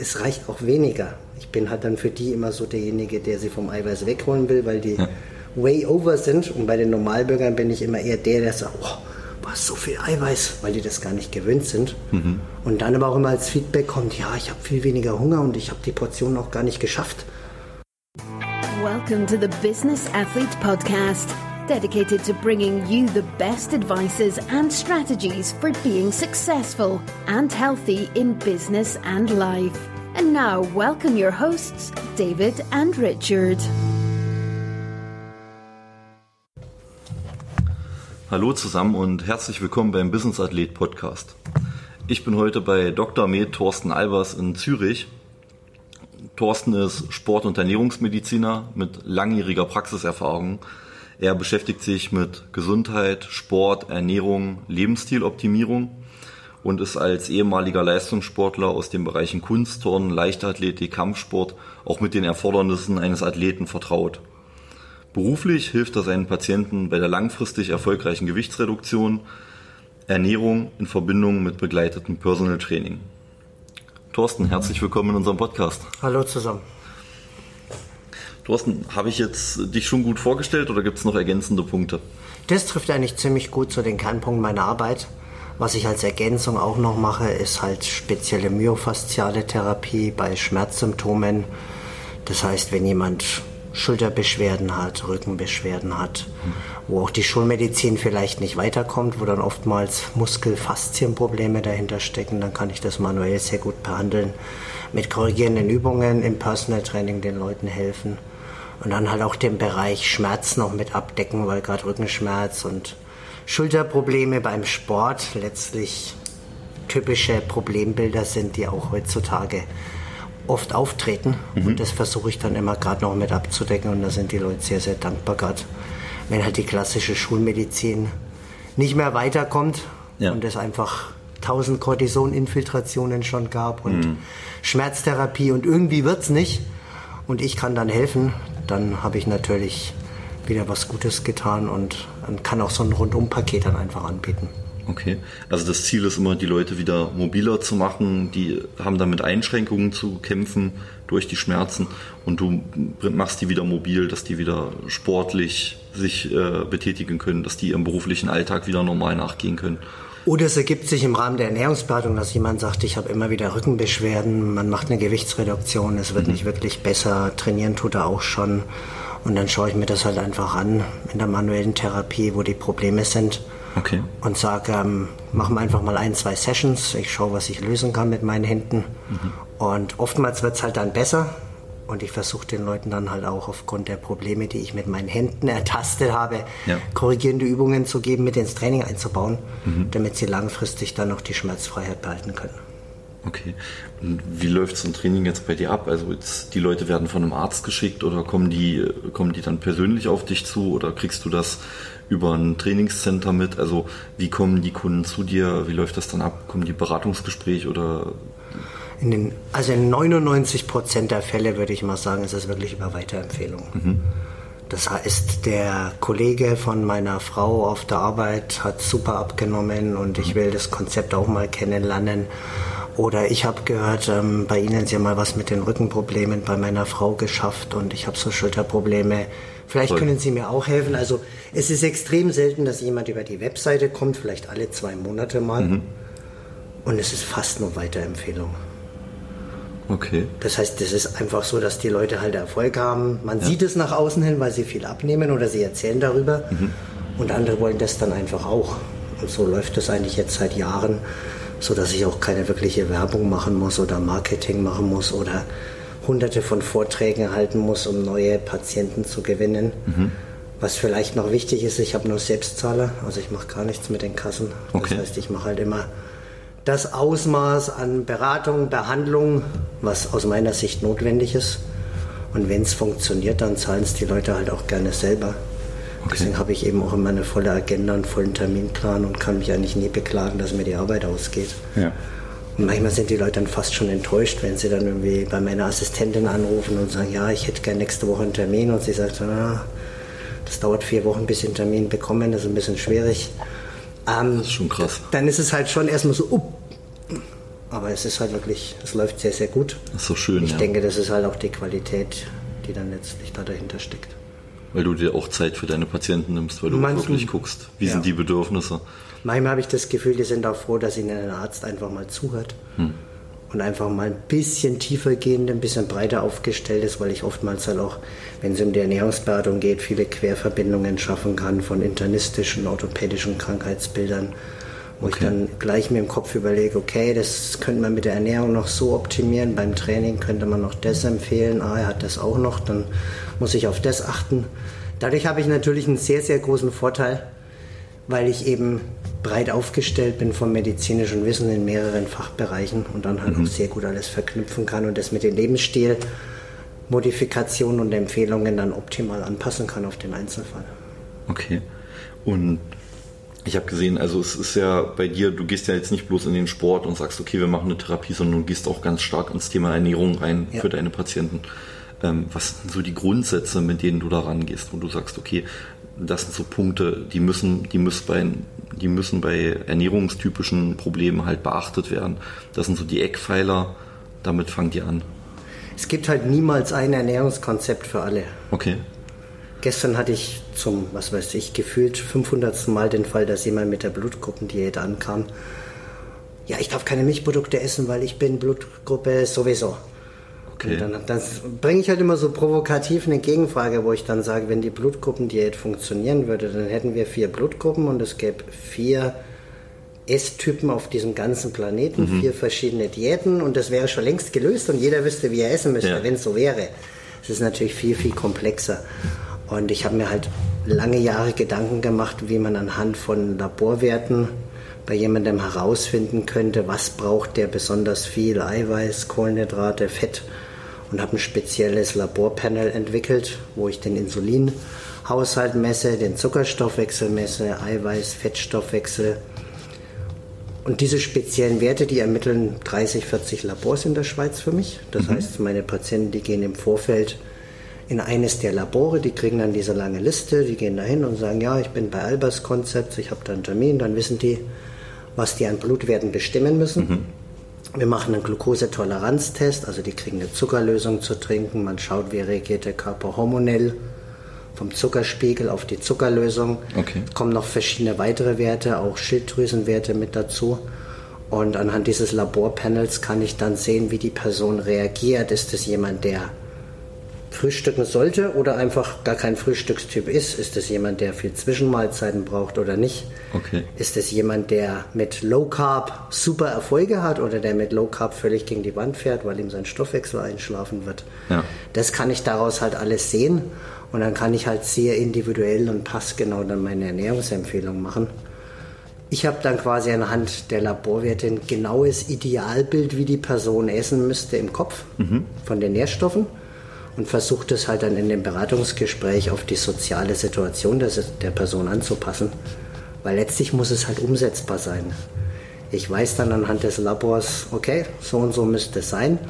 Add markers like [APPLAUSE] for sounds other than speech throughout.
es reicht auch weniger. Ich bin halt dann für die immer so derjenige, der sie vom Eiweiß wegholen will, weil die ja. way over sind. Und bei den Normalbürgern bin ich immer eher der, der sagt, oh, was so viel Eiweiß, weil die das gar nicht gewöhnt sind. Mhm. Und dann aber auch immer als Feedback kommt, ja, ich habe viel weniger Hunger und ich habe die Portion auch gar nicht geschafft. Welcome to the Business Athlete Podcast, dedicated to bringing you the best advices and strategies for being successful and healthy in business and life. And now, welcome your hosts, David and Richard. Hallo zusammen und herzlich willkommen beim Business Athlet Podcast. Ich bin heute bei Dr. Med Thorsten Albers in Zürich. Thorsten ist Sport- und Ernährungsmediziner mit langjähriger Praxiserfahrung. Er beschäftigt sich mit Gesundheit, Sport, Ernährung, Lebensstiloptimierung und ist als ehemaliger Leistungssportler aus den Bereichen Kunstturnen, Leichtathletik, Kampfsport auch mit den Erfordernissen eines Athleten vertraut. Beruflich hilft er seinen Patienten bei der langfristig erfolgreichen Gewichtsreduktion, Ernährung in Verbindung mit begleitetem Personal Training. Thorsten, herzlich willkommen in unserem Podcast. Hallo zusammen. Thorsten, habe ich jetzt dich schon gut vorgestellt oder gibt es noch ergänzende Punkte? Das trifft eigentlich ziemlich gut zu den Kernpunkten meiner Arbeit. Was ich als Ergänzung auch noch mache, ist halt spezielle myofasziale Therapie bei Schmerzsymptomen. Das heißt, wenn jemand Schulterbeschwerden hat, Rückenbeschwerden hat, wo auch die Schulmedizin vielleicht nicht weiterkommt, wo dann oftmals Muskelfaszienprobleme dahinter stecken, dann kann ich das manuell sehr gut behandeln. Mit korrigierenden Übungen im Personal Training den Leuten helfen und dann halt auch den Bereich Schmerz noch mit abdecken, weil gerade Rückenschmerz und Schulterprobleme beim Sport letztlich typische Problembilder sind, die auch heutzutage oft auftreten. Mhm. Und das versuche ich dann immer gerade noch mit abzudecken. Und da sind die Leute sehr, sehr dankbar gerade, wenn halt die klassische Schulmedizin nicht mehr weiterkommt ja. und es einfach 1000 Cortison-Infiltrationen schon gab und mhm. Schmerztherapie und irgendwie wird es nicht und ich kann dann helfen, dann habe ich natürlich wieder was Gutes getan und kann auch so ein Rundum-Paket dann einfach anbieten. Okay, also das Ziel ist immer, die Leute wieder mobiler zu machen. Die haben dann mit Einschränkungen zu kämpfen durch die Schmerzen und du machst die wieder mobil, dass die wieder sportlich sich äh, betätigen können, dass die ihrem beruflichen Alltag wieder normal nachgehen können. Oder es ergibt sich im Rahmen der Ernährungsberatung, dass jemand sagt, ich habe immer wieder Rückenbeschwerden, man macht eine Gewichtsreduktion, es wird mhm. nicht wirklich besser, trainieren tut er auch schon. Und dann schaue ich mir das halt einfach an in der manuellen Therapie, wo die Probleme sind Okay. Und sage, ähm, machen wir einfach mal ein, zwei Sessions. Ich schaue, was ich lösen kann mit meinen Händen. Mhm. Und oftmals wird es halt dann besser. Und ich versuche den Leuten dann halt auch aufgrund der Probleme, die ich mit meinen Händen ertastet habe, ja. korrigierende Übungen zu geben, mit ins Training einzubauen, mhm. damit sie langfristig dann noch die Schmerzfreiheit behalten können. Okay. Und wie läuft so ein Training jetzt bei dir ab? Also jetzt, die Leute werden von einem Arzt geschickt oder kommen die, kommen die dann persönlich auf dich zu oder kriegst du das über ein Trainingscenter mit? Also wie kommen die Kunden zu dir? Wie läuft das dann ab? Kommen die Beratungsgespräche oder? In den, also in 99 Prozent der Fälle würde ich mal sagen, ist es wirklich über Weiterempfehlung. Mhm. Das heißt, der Kollege von meiner Frau auf der Arbeit hat super abgenommen und ich mhm. will das Konzept auch mal kennenlernen. Oder ich habe gehört, ähm, bei Ihnen Sie haben mal was mit den Rückenproblemen bei meiner Frau geschafft und ich habe so Schulterprobleme Vielleicht Voll. können Sie mir auch helfen. Also es ist extrem selten, dass jemand über die Webseite kommt, vielleicht alle zwei Monate mal. Mhm. Und es ist fast nur Weiterempfehlung. Okay. Das heißt, es ist einfach so, dass die Leute halt Erfolg haben. Man ja. sieht es nach außen hin, weil sie viel abnehmen oder sie erzählen darüber. Mhm. Und andere wollen das dann einfach auch. Und so läuft das eigentlich jetzt seit Jahren, so dass ich auch keine wirkliche Werbung machen muss oder Marketing machen muss oder hunderte von Vorträgen halten muss, um neue Patienten zu gewinnen. Mhm. Was vielleicht noch wichtig ist, ich habe nur Selbstzahler, also ich mache gar nichts mit den Kassen. Okay. Das heißt, ich mache halt immer das Ausmaß an Beratung, Behandlung, was aus meiner Sicht notwendig ist. Und wenn es funktioniert, dann zahlen es die Leute halt auch gerne selber. Okay. Deswegen habe ich eben auch immer eine volle Agenda, einen vollen Terminplan und kann mich eigentlich nie beklagen, dass mir die Arbeit ausgeht. Ja. Und manchmal sind die Leute dann fast schon enttäuscht, wenn sie dann irgendwie bei meiner Assistentin anrufen und sagen, ja, ich hätte gerne nächste Woche einen Termin. Und sie sagt, ah, das dauert vier Wochen, bis sie einen Termin bekommen, das ist ein bisschen schwierig. Ähm, das ist schon krass. Dann ist es halt schon erstmal so, up, Aber es ist halt wirklich, es läuft sehr, sehr gut. Das ist so schön. Ich ja. denke, das ist halt auch die Qualität, die dann letztlich da dahinter steckt. Weil du dir auch Zeit für deine Patienten nimmst, weil du Manchen- wirklich guckst, wie ja. sind die Bedürfnisse. Manchmal habe ich das Gefühl, die sind auch froh, dass ihnen ein Arzt einfach mal zuhört und einfach mal ein bisschen tiefer gehend, ein bisschen breiter aufgestellt ist, weil ich oftmals halt auch, wenn es um die Ernährungsberatung geht, viele Querverbindungen schaffen kann von internistischen, orthopädischen Krankheitsbildern, wo ich Okay. dann gleich mir im Kopf überlege, okay, das könnte man mit der Ernährung noch so optimieren, beim Training könnte man noch das empfehlen, ah, er hat das auch noch, dann muss ich auf das achten. Dadurch habe ich natürlich einen sehr, sehr großen Vorteil, weil ich eben breit aufgestellt bin vom medizinischen Wissen in mehreren Fachbereichen und dann halt auch sehr gut alles verknüpfen kann und das mit dem Lebensstil, Modifikationen und Empfehlungen dann optimal anpassen kann auf den Einzelfall. Okay. Und ich habe gesehen, also es ist ja bei dir, du gehst ja jetzt nicht bloß in den Sport und sagst, okay, wir machen eine Therapie, sondern du gehst auch ganz stark ins Thema Ernährung rein Ja. für deine Patienten. Ähm, was sind so die Grundsätze, mit denen du da rangehst, wo du sagst, okay, das sind so Punkte, die müssen, die müssen bei, die müssen bei ernährungstypischen Problemen halt beachtet werden. Das sind so die Eckpfeiler, damit fangt ihr an. Es gibt halt niemals ein Ernährungskonzept für alle. Okay. Gestern hatte ich zum, was weiß ich, gefühlt 500. Mal den Fall, dass jemand mit der Blutgruppendiät ankam. Ja, ich darf keine Milchprodukte essen, weil ich bin Blutgruppe sowieso. Okay. Und dann das bringe ich halt immer so provokativ eine Gegenfrage, wo ich dann sage, wenn die Blutgruppendiät funktionieren würde, dann hätten wir vier Blutgruppen und es gäbe vier Esstypen auf diesem ganzen Planeten, vier verschiedene Diäten und das wäre schon längst gelöst und jeder wüsste, wie er essen müsste, Ja. wenn es so wäre. Es ist natürlich viel, viel komplexer. Und ich habe mir halt lange Jahre Gedanken gemacht, wie man anhand von Laborwerten bei jemandem herausfinden könnte, was braucht der besonders viel Eiweiß, Kohlenhydrate, Fett und habe ein spezielles Laborpanel entwickelt, wo ich den Insulinhaushalt messe, den Zuckerstoffwechsel messe, Eiweiß, Fettstoffwechsel. Und diese speziellen Werte, die ermitteln 30, 40 Labors in der Schweiz für mich. Das heißt, meine Patienten, die gehen im Vorfeld in eines der Labore, die kriegen dann diese lange Liste, die gehen dahin und sagen, ja, ich bin bei Albers Konzept, ich habe da einen Termin, dann wissen die, was die an Blutwerten bestimmen müssen. Wir machen einen Glukosetoleranztest, also die kriegen eine Zuckerlösung zu trinken, man schaut, wie reagiert der Körper hormonell vom Zuckerspiegel auf die Zuckerlösung. Okay. Es kommen noch verschiedene weitere Werte, auch Schilddrüsenwerte mit dazu. Und anhand dieses Laborpanels kann ich dann sehen, wie die Person reagiert. Ist es jemand, der frühstücken sollte oder einfach gar kein Frühstückstyp ist? Ist es jemand, der viel Zwischenmahlzeiten braucht oder nicht? Okay. Ist es jemand, der mit Low Carb super Erfolge hat oder der mit Low Carb völlig gegen die Wand fährt, weil ihm sein Stoffwechsel einschlafen wird? Ja. Das kann ich daraus halt alles sehen und dann kann ich halt sehr individuell und passgenau dann meine Ernährungsempfehlung machen. Ich habe dann quasi anhand der Laborwerte ein genaues Idealbild, wie die Person essen müsste im Kopf von den Nährstoffen und versuche das halt dann in dem Beratungsgespräch auf die soziale Situation der, der Person anzupassen. Weil letztlich muss es halt umsetzbar sein. Ich weiß dann anhand des Labors, okay, so und so müsste es sein.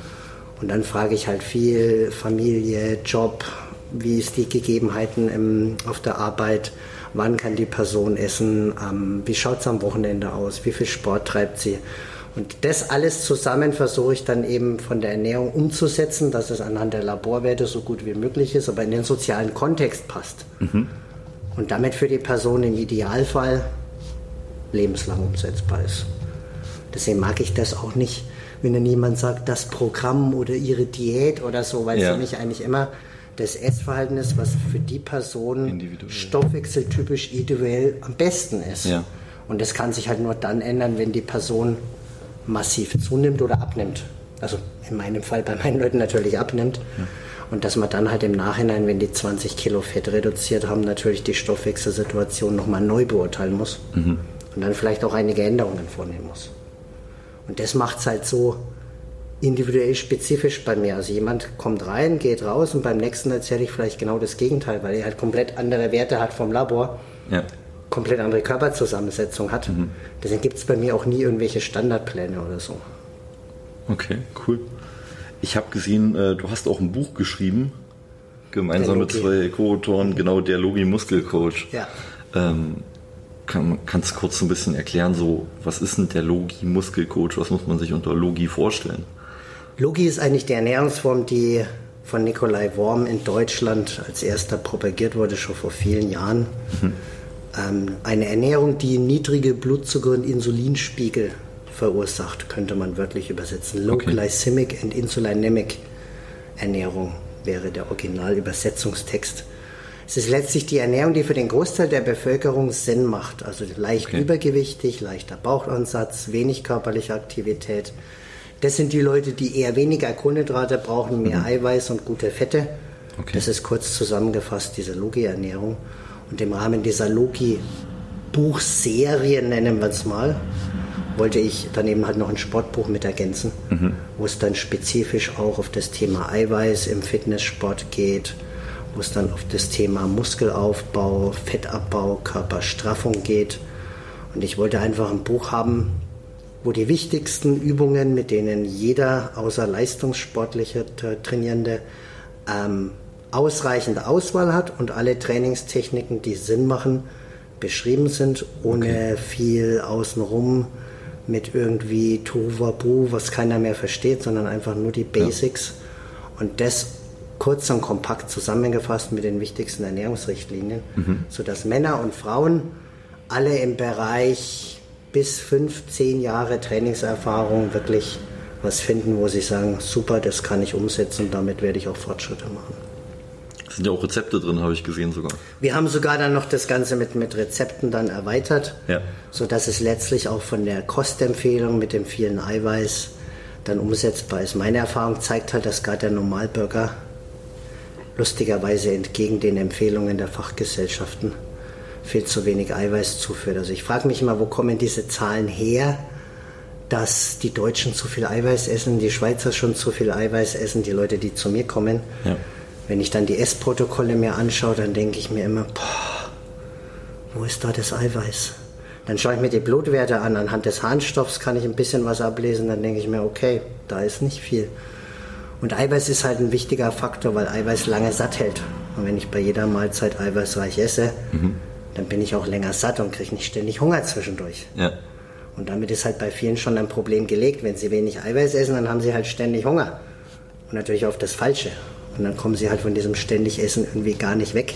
Und dann frage ich halt viel Familie, Job, wie ist die Gegebenheiten im, auf der Arbeit, wann kann die Person essen, ähm, wie schaut es am Wochenende aus, wie viel Sport treibt sie. Und das alles zusammen versuche ich dann eben von der Ernährung umzusetzen, dass es anhand der Laborwerte so gut wie möglich ist, aber in den sozialen Kontext passt. Und damit für die Person im Idealfall lebenslang umsetzbar ist. Deswegen mag ich das auch nicht, wenn dann jemand sagt, das Programm oder ihre Diät oder so, weil Ja. für mich eigentlich immer das Essverhalten ist, was für die Person stoffwechseltypisch individuell am besten ist. Ja. Und das kann sich halt nur dann ändern, wenn die Person massiv zunimmt oder abnimmt. Also in meinem Fall bei meinen Leuten natürlich abnimmt. Und dass man dann halt im Nachhinein, wenn die 20 Kilo Fett reduziert haben, natürlich die Stoffwechselsituation nochmal neu beurteilen muss. Und dann vielleicht auch einige Änderungen vornehmen muss. Und das macht es halt so individuell spezifisch bei mir. Also jemand kommt rein, geht raus und beim nächsten erzähle ich vielleicht genau das Gegenteil, weil er halt komplett andere Werte hat vom Labor Ja. Komplett andere Körperzusammensetzung hat. Deswegen gibt es bei mir auch nie irgendwelche Standardpläne oder so. Okay, cool. Ich habe gesehen, äh, du hast auch ein Buch geschrieben, gemeinsam mit Logi. zwei Co-Autoren, genau der Logi Muskelcoach. Ja. Ähm, kann, kannst du kurz ein bisschen erklären, so was ist denn der Logi-Muskelcoach? Was muss man sich unter Logi vorstellen? Logi ist eigentlich die Ernährungsform, die von Nikolai Worm in Deutschland als erster propagiert wurde, schon vor vielen Jahren. Mhm. Ähm, eine Ernährung, die niedrige Blutzucker- und Insulinspiegel verursacht, könnte man wörtlich übersetzen. Low okay. Glycemic and Insulinemic Ernährung wäre der Originalübersetzungstext. Es ist letztlich die Ernährung, die für den Großteil der Bevölkerung Sinn macht. Also leicht okay. übergewichtig, leichter Bauchansatz, wenig körperliche Aktivität. Das sind die Leute, die eher weniger Kohlenhydrate brauchen, mehr mhm. Eiweiß und gute Fette. Okay. Das ist kurz zusammengefasst diese Logi-Ernährung. Und im Rahmen dieser Logi-Buchserie, nennen wir es mal, wollte ich daneben halt noch ein Sportbuch mit ergänzen, mhm. wo es dann spezifisch auch auf das Thema Eiweiß im Fitnesssport geht, wo es dann auf das Thema Muskelaufbau, Fettabbau, Körperstraffung geht. Und ich wollte einfach ein Buch haben, wo die wichtigsten Übungen, mit denen jeder außer leistungssportliche Trainierende ähm, ausreichende Auswahl hat und alle Trainingstechniken, die Sinn machen, beschrieben sind, ohne okay. viel außenrum mit irgendwie Tohuwabu, was keiner mehr versteht, sondern einfach nur die Basics. Ja. Und das kurz und kompakt zusammengefasst mit den wichtigsten Ernährungsrichtlinien, mhm. sodass Männer und Frauen alle im Bereich bis fünf, zehn Jahre Trainingserfahrung wirklich was finden, wo sie sagen, super, das kann ich umsetzen damit werde ich auch Fortschritte machen. Sind ja auch Rezepte drin, habe ich gesehen sogar. Wir haben sogar dann noch das Ganze mit, mit Rezepten dann erweitert, ja. sodass es letztlich auch von der Kostempfehlung mit dem vielen Eiweiß dann umsetzbar ist. Meine Erfahrung zeigt halt, dass gerade der Normalbürger lustigerweise entgegen den Empfehlungen der Fachgesellschaften viel zu wenig Eiweiß zuführt. Also ich frage mich immer, wo kommen diese Zahlen her, dass die Deutschen zu viel Eiweiß essen, die Schweizer schon zu viel Eiweiß essen, die Leute, die zu mir kommen. Ja. Wenn ich dann die Essprotokolle mir anschaue, dann denke ich mir immer, boah, wo ist da das Eiweiß? Dann schaue ich mir die Blutwerte an, anhand des Harnstoffs kann ich ein bisschen was ablesen, dann denke ich mir, okay, da ist nicht viel. Und Eiweiß ist halt ein wichtiger Faktor, weil Eiweiß lange satt hält. Und wenn ich bei jeder Mahlzeit eiweißreich esse, mhm. dann bin ich auch länger satt und kriege nicht ständig Hunger zwischendurch. Ja. Und damit ist halt bei vielen schon ein Problem gelegt. Wenn sie wenig Eiweiß essen, dann haben sie halt ständig Hunger. Und natürlich auf das Falsche. Und dann kommen sie halt von diesem ständig Essen irgendwie gar nicht weg.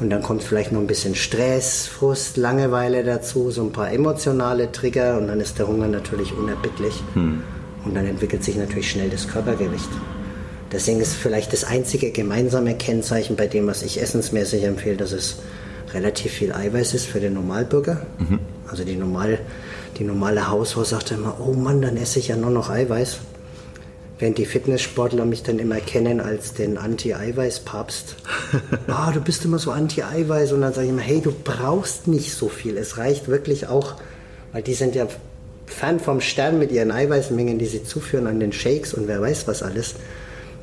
Und dann kommt vielleicht noch ein bisschen Stress, Frust, Langeweile dazu, so ein paar emotionale Trigger und dann ist der Hunger natürlich unerbittlich. Hm. Und dann entwickelt sich natürlich schnell das Körpergewicht. Deswegen ist vielleicht das einzige gemeinsame Kennzeichen bei dem, was ich essensmäßig empfehle, dass es relativ viel Eiweiß ist für den Normalbürger. Mhm. Also die, normal, die normale Hausfrau sagt immer, oh Mann, dann esse ich ja nur noch Eiweiß während die Fitnesssportler mich dann immer kennen als den Anti-Eiweiß-Papst. [LAUGHS] Ah, du bist immer so Anti-Eiweiß und dann sage ich immer, hey, du brauchst nicht so viel. Es reicht wirklich auch, weil die sind ja fern vom Stern mit ihren Eiweißmengen, die sie zuführen an den Shakes und wer weiß was alles,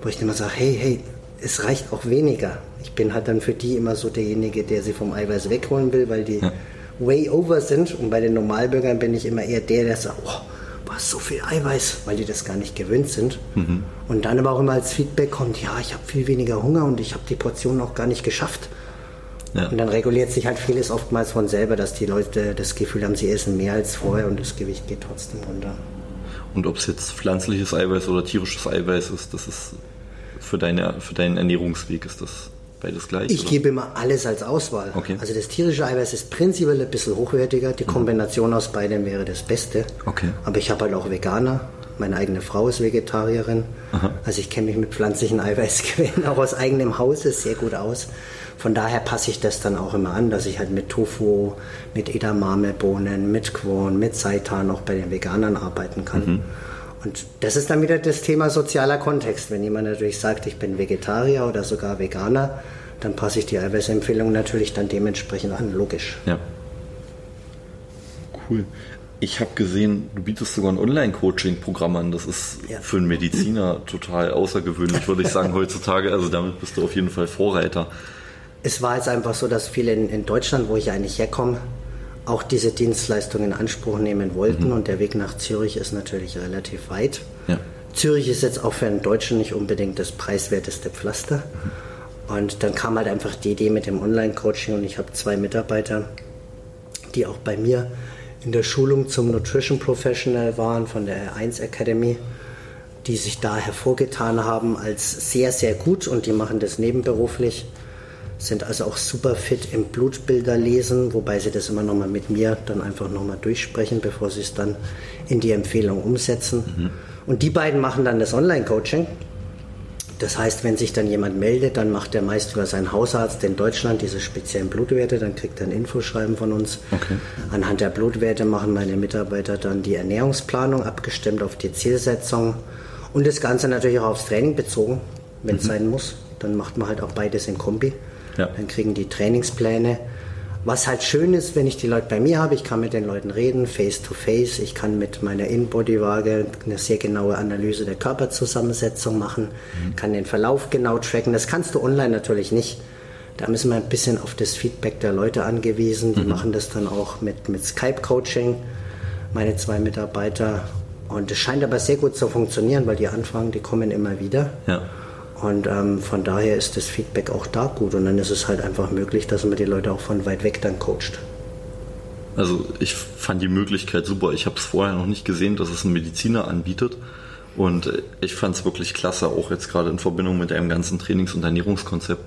wo ich immer sage, hey, hey, es reicht auch weniger. Ich bin halt dann für die immer so derjenige, der sie vom Eiweiß wegholen will, weil die ja. way over sind und bei den Normalbürgern bin ich immer eher der, der sagt, oh, was, so viel Eiweiß, weil die das gar nicht gewöhnt sind. Mhm. Und dann aber auch immer als Feedback kommt, ja, ich habe viel weniger Hunger und ich habe die Portion auch gar nicht geschafft. Ja. Und dann reguliert sich halt vieles oftmals von selber, dass die Leute das Gefühl haben, sie essen mehr als vorher und das Gewicht geht trotzdem runter. Und ob es jetzt pflanzliches Eiweiß oder tierisches Eiweiß ist, das ist für, deine, für deinen Ernährungsweg ist das Beides gleich? Ich oder? gebe immer alles als Auswahl. Okay. Also das tierische Eiweiß ist prinzipiell ein bisschen hochwertiger. Die mhm. Kombination aus beidem wäre das Beste. Okay. Aber ich habe halt auch Veganer. Meine eigene Frau ist Vegetarierin. Aha. Also ich kenne mich mit pflanzlichen Eiweißquellen [LAUGHS] auch aus eigenem Hause sehr gut aus. Von daher passe ich das dann auch immer an, dass ich halt mit Tofu, mit Edamamebohnen, mit Quorn, mit Seitan auch bei den Veganern arbeiten kann. Mhm. Und das ist dann wieder das Thema sozialer Kontext. Wenn jemand natürlich sagt, ich bin Vegetarier oder sogar Veganer, dann passe ich die Eiweißempfehlung natürlich dann dementsprechend an, logisch. Ja. Cool. Ich habe gesehen, du bietest sogar ein Online-Coaching-Programm an. Das ist ja. für einen Mediziner total außergewöhnlich, würde ich sagen, [LAUGHS] heutzutage. Also damit bist du auf jeden Fall Vorreiter. Es war jetzt einfach so, dass viele in, in Deutschland, wo ich eigentlich herkomme, auch diese Dienstleistung in Anspruch nehmen wollten. Mhm. Und der Weg nach Zürich ist natürlich relativ weit. Ja. Zürich ist jetzt auch für einen Deutschen nicht unbedingt das preiswerteste Pflaster. Mhm. Und dann kam halt einfach die Idee mit dem Online-Coaching und ich habe zwei Mitarbeiter, die auch bei mir in der Schulung zum Nutrition Professional waren von der R1 Academy, die sich da hervorgetan haben als sehr, sehr gut und die machen das nebenberuflich, sind also auch super fit im Blutbilder lesen, wobei sie das immer nochmal mit mir dann einfach nochmal durchsprechen, bevor sie es dann in die Empfehlung umsetzen. Mhm. Und die beiden machen dann das Online-Coaching. Das heißt, wenn sich dann jemand meldet, dann macht er meist über seinen Hausarzt in Deutschland diese speziellen Blutwerte, dann kriegt er ein Infoschreiben von uns. Okay. Anhand der Blutwerte machen meine Mitarbeiter dann die Ernährungsplanung, abgestimmt auf die Zielsetzung und das Ganze natürlich auch aufs Training bezogen, wenn es mhm. sein muss. Dann macht man halt auch beides in Kombi. Ja. Dann kriegen die Trainingspläne was halt schön ist, wenn ich die Leute bei mir habe, ich kann mit den Leuten reden, face to face, ich kann mit meiner In-Body-Waage eine sehr genaue Analyse der Körperzusammensetzung machen, mhm. kann den Verlauf genau tracken. Das kannst du online natürlich nicht. Da müssen wir ein bisschen auf das Feedback der Leute angewiesen. Die mhm. machen das dann auch mit, mit Skype-Coaching, meine zwei Mitarbeiter. Und es scheint aber sehr gut zu funktionieren, weil die Anfragen, die kommen immer wieder. Ja. Und ähm, von daher ist das Feedback auch da gut. Und dann ist es halt einfach möglich, dass man die Leute auch von weit weg dann coacht. Also ich fand die Möglichkeit super. Ich habe es vorher noch nicht gesehen, dass es ein Mediziner anbietet. Und ich fand es wirklich klasse, auch jetzt gerade in Verbindung mit einem ganzen Trainings- und Ernährungskonzept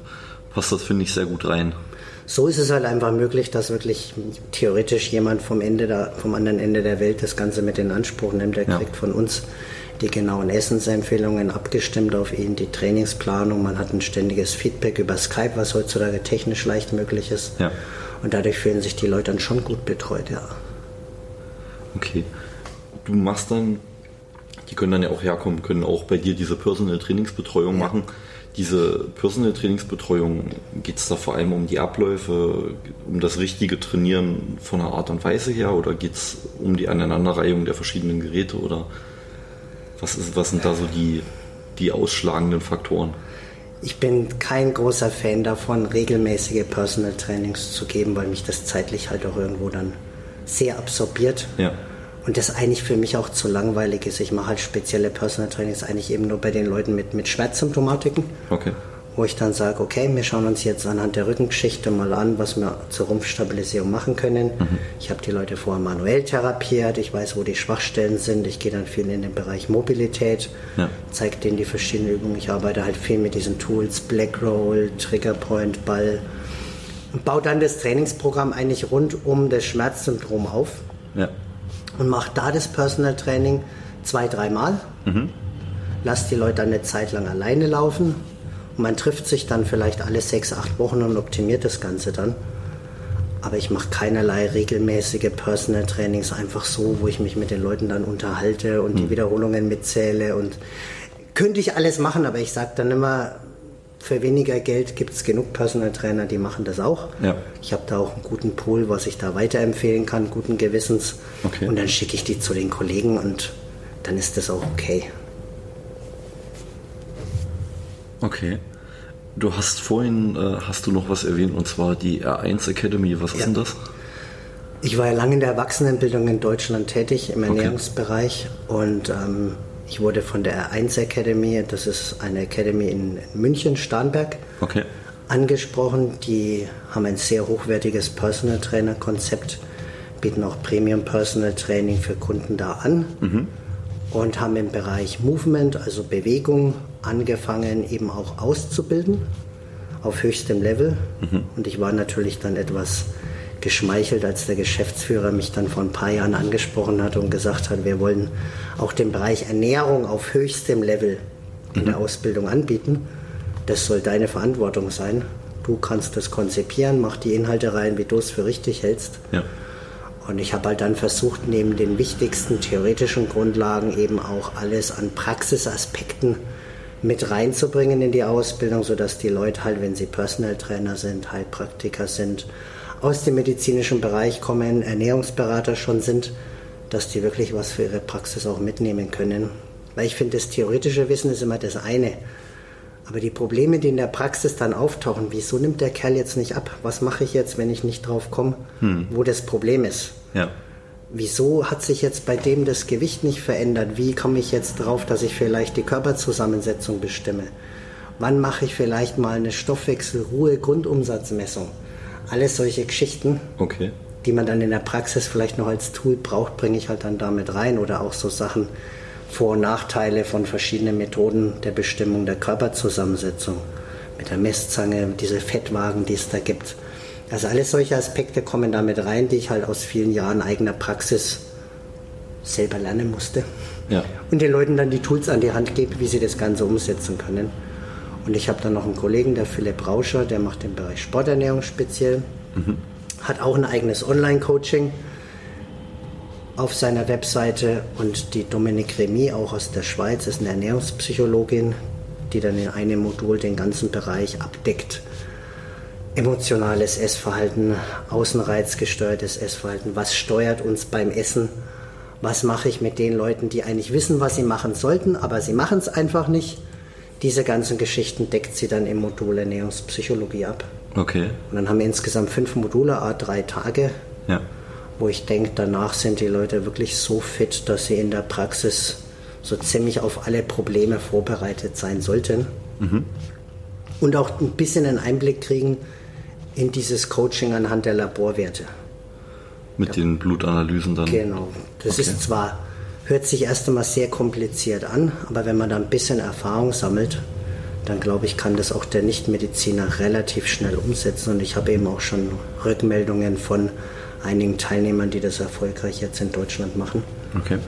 passt das, finde ich, sehr gut rein. So ist es halt einfach möglich, dass wirklich theoretisch jemand vom, Ende der, vom anderen Ende der Welt das Ganze mit in Anspruch nimmt. Der ja. kriegt von uns die genauen Essensempfehlungen abgestimmt auf ihn, die Trainingsplanung. Man hat ein ständiges Feedback über Skype, was heutzutage technisch leicht möglich ist. Ja. Und dadurch fühlen sich die Leute dann schon gut betreut, ja. Okay. Du machst dann, die können dann ja auch herkommen, können auch bei dir diese Personal Trainingsbetreuung ja. machen. Diese Personal Trainingsbetreuung, geht es da vor allem um die Abläufe, um das richtige Trainieren von der Art und Weise her oder geht es um die Aneinanderreihung der verschiedenen Geräte oder was, ist, was sind da so die, die ausschlagenden Faktoren? Ich bin kein großer Fan davon, regelmäßige Personal Trainings zu geben, weil mich das zeitlich halt auch irgendwo dann sehr absorbiert. Ja. Und das eigentlich für mich auch zu langweilig ist. Ich mache halt spezielle Personal Trainings eigentlich eben nur bei den Leuten mit, mit Schmerzsymptomatiken. Okay wo ich dann sage, okay, wir schauen uns jetzt anhand der Rückengeschichte mal an, was wir zur Rumpfstabilisierung machen können. Mhm. Ich habe die Leute vorher manuell therapiert, ich weiß, wo die Schwachstellen sind, ich gehe dann viel in den Bereich Mobilität, ja. zeige denen die verschiedenen Übungen. Ich arbeite halt viel mit diesen Tools, Black Roll, Trigger Point, Ball und baue dann das Trainingsprogramm eigentlich rund um das Schmerzsyndrom auf ja. und mache da das Personal Training zwei, dreimal. Mhm. Lass die Leute eine Zeit lang alleine laufen, man trifft sich dann vielleicht alle sechs, acht Wochen und optimiert das Ganze dann. Aber ich mache keinerlei regelmäßige Personal Trainings einfach so, wo ich mich mit den Leuten dann unterhalte und die hm. Wiederholungen mitzähle. Und könnte ich alles machen, aber ich sage dann immer, für weniger Geld gibt es genug Personal Trainer, die machen das auch. Ja. Ich habe da auch einen guten Pool, was ich da weiterempfehlen kann, guten Gewissens. Okay. Und dann schicke ich die zu den Kollegen und dann ist das auch okay. Okay. Du hast vorhin, äh, hast du noch was erwähnt, und zwar die R1 Academy. Was ja. ist denn das? Ich war ja lange in der Erwachsenenbildung in Deutschland tätig, im Ernährungsbereich. Okay. Und ähm, ich wurde von der R1 Academy, das ist eine Academy in München, Starnberg, okay. angesprochen. Die haben ein sehr hochwertiges Personal Trainer Konzept, bieten auch Premium Personal Training für Kunden da an. Mhm und haben im Bereich Movement, also Bewegung, angefangen eben auch auszubilden auf höchstem Level. Mhm. Und ich war natürlich dann etwas geschmeichelt, als der Geschäftsführer mich dann vor ein paar Jahren angesprochen hat und gesagt hat, wir wollen auch den Bereich Ernährung auf höchstem Level in mhm. der Ausbildung anbieten. Das soll deine Verantwortung sein. Du kannst das konzipieren, mach die Inhalte rein, wie du es für richtig hältst. Ja. Und ich habe halt dann versucht, neben den wichtigsten theoretischen Grundlagen eben auch alles an Praxisaspekten mit reinzubringen in die Ausbildung, sodass die Leute halt, wenn sie Personal Trainer sind, Heilpraktiker sind, aus dem medizinischen Bereich kommen, Ernährungsberater schon sind, dass die wirklich was für ihre Praxis auch mitnehmen können. Weil ich finde, das theoretische Wissen ist immer das eine. Aber die Probleme, die in der Praxis dann auftauchen, wieso nimmt der Kerl jetzt nicht ab? Was mache ich jetzt, wenn ich nicht drauf komme, hm. wo das Problem ist? Ja. Wieso hat sich jetzt bei dem das Gewicht nicht verändert? Wie komme ich jetzt drauf, dass ich vielleicht die Körperzusammensetzung bestimme? Wann mache ich vielleicht mal eine Stoffwechselruhe-Grundumsatzmessung? Alles solche Geschichten. Okay. die man dann in der Praxis vielleicht noch als Tool braucht, bringe ich halt dann damit rein. Oder auch so Sachen, Vor- und Nachteile von verschiedenen Methoden der Bestimmung der Körperzusammensetzung. Mit der Messzange, diese Fettwagen, die es da gibt. Also alles solche Aspekte kommen damit rein, die ich halt aus vielen Jahren eigener Praxis selber lernen musste. Ja. Und den Leuten dann die Tools an die Hand gebe, wie sie das Ganze umsetzen können. Und ich habe dann noch einen Kollegen, der Philipp Rauscher, der macht den Bereich Sporternährung speziell. Mhm hat auch ein eigenes Online-Coaching auf seiner Webseite und die Dominique Remy, auch aus der Schweiz, ist eine Ernährungspsychologin, die dann in einem Modul den ganzen Bereich abdeckt. Emotionales Essverhalten, außenreizgesteuertes Essverhalten, was steuert uns beim Essen, was mache ich mit den Leuten, die eigentlich wissen, was sie machen sollten, aber sie machen es einfach nicht. Diese ganzen Geschichten deckt sie dann im Modul Ernährungspsychologie ab. Okay. Und dann haben wir insgesamt fünf Module, a drei Tage, ja. wo ich denke, danach sind die Leute wirklich so fit, dass sie in der Praxis so ziemlich auf alle Probleme vorbereitet sein sollten. Mhm. Und auch ein bisschen einen Einblick kriegen in dieses Coaching anhand der Laborwerte. Mit ja. den Blutanalysen dann? Genau. Das okay. ist zwar, hört sich erst einmal sehr kompliziert an, aber wenn man da ein bisschen Erfahrung sammelt, dann glaube ich, kann das auch der Nichtmediziner relativ schnell umsetzen. Und ich habe eben auch schon Rückmeldungen von einigen Teilnehmern, die das erfolgreich jetzt in Deutschland machen. Okay.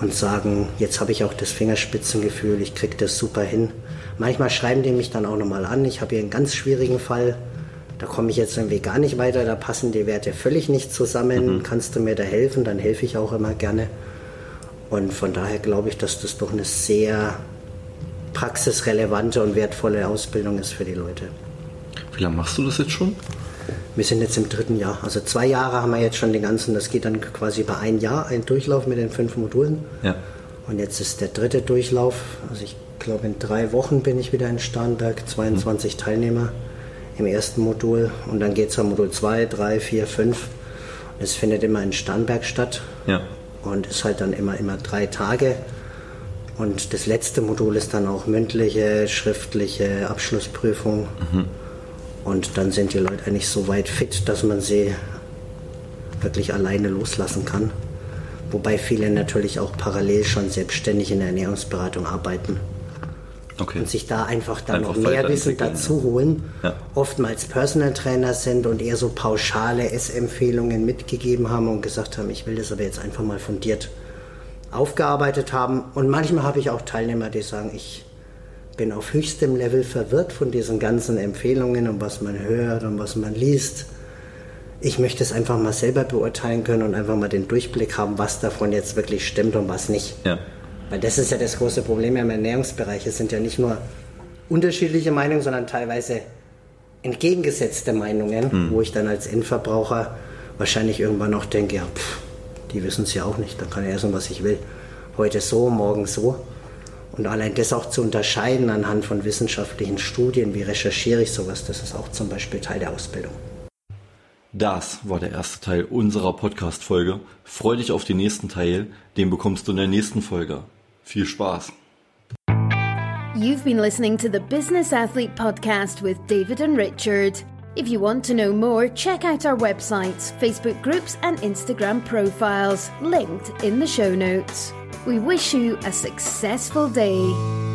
Und sagen, jetzt habe ich auch das Fingerspitzengefühl, ich kriege das super hin. Manchmal schreiben die mich dann auch nochmal an. Ich habe hier einen ganz schwierigen Fall. Da komme ich jetzt irgendwie gar nicht weiter, da passen die Werte völlig nicht zusammen. Mhm. Kannst du mir da helfen? Dann helfe ich auch immer gerne. Und von daher glaube ich, dass das doch eine sehr praxisrelevante und wertvolle Ausbildung ist für die Leute. Wie lange machst du das jetzt schon? Wir sind jetzt im dritten Jahr. Also zwei Jahre haben wir jetzt schon den ganzen, das geht dann quasi über ein Jahr, ein Durchlauf mit den fünf Modulen. Ja. Und jetzt ist der dritte Durchlauf. Also ich glaube, in drei Wochen bin ich wieder in Starnberg, 22 mhm. Teilnehmer im ersten Modul. Und dann geht es am Modul 2, 3, 4, 5. Es findet immer in Starnberg statt. Ja. Und ist halt dann immer, immer drei Tage. Und das letzte Modul ist dann auch mündliche, schriftliche Abschlussprüfung. Mhm. Und dann sind die Leute eigentlich so weit fit, dass man sie wirklich alleine loslassen kann. Wobei viele natürlich auch parallel schon selbstständig in der Ernährungsberatung arbeiten. Okay. Und sich da einfach dann einfach noch mehr Wissen dazu holen. Ja. Oftmals Personal Trainer sind und eher so pauschale Essempfehlungen mitgegeben haben und gesagt haben, ich will das aber jetzt einfach mal fundiert aufgearbeitet haben. Und manchmal habe ich auch Teilnehmer, die sagen, ich bin auf höchstem Level verwirrt von diesen ganzen Empfehlungen und was man hört und was man liest. Ich möchte es einfach mal selber beurteilen können und einfach mal den Durchblick haben, was davon jetzt wirklich stimmt und was nicht. Ja. Weil das ist ja das große Problem im Ernährungsbereich. Es sind ja nicht nur unterschiedliche Meinungen, sondern teilweise entgegengesetzte Meinungen, hm. wo ich dann als Endverbraucher wahrscheinlich irgendwann noch denke, ja, pff, die wissen es ja auch nicht. Dann kann ich essen, was ich will. Heute so, morgen so. Und allein das auch zu unterscheiden anhand von wissenschaftlichen Studien, wie recherchiere ich sowas, das ist auch zum Beispiel Teil der Ausbildung. Das war der erste Teil unserer Podcast-Folge. Freu dich auf den nächsten Teil, den bekommst du in der nächsten Folge. Viel Spaß! You've been listening to the Business Athlete Podcast with David and Richard. If you want to know more, check out our websites, Facebook groups, and Instagram profiles, linked in the show notes. We wish you a successful day.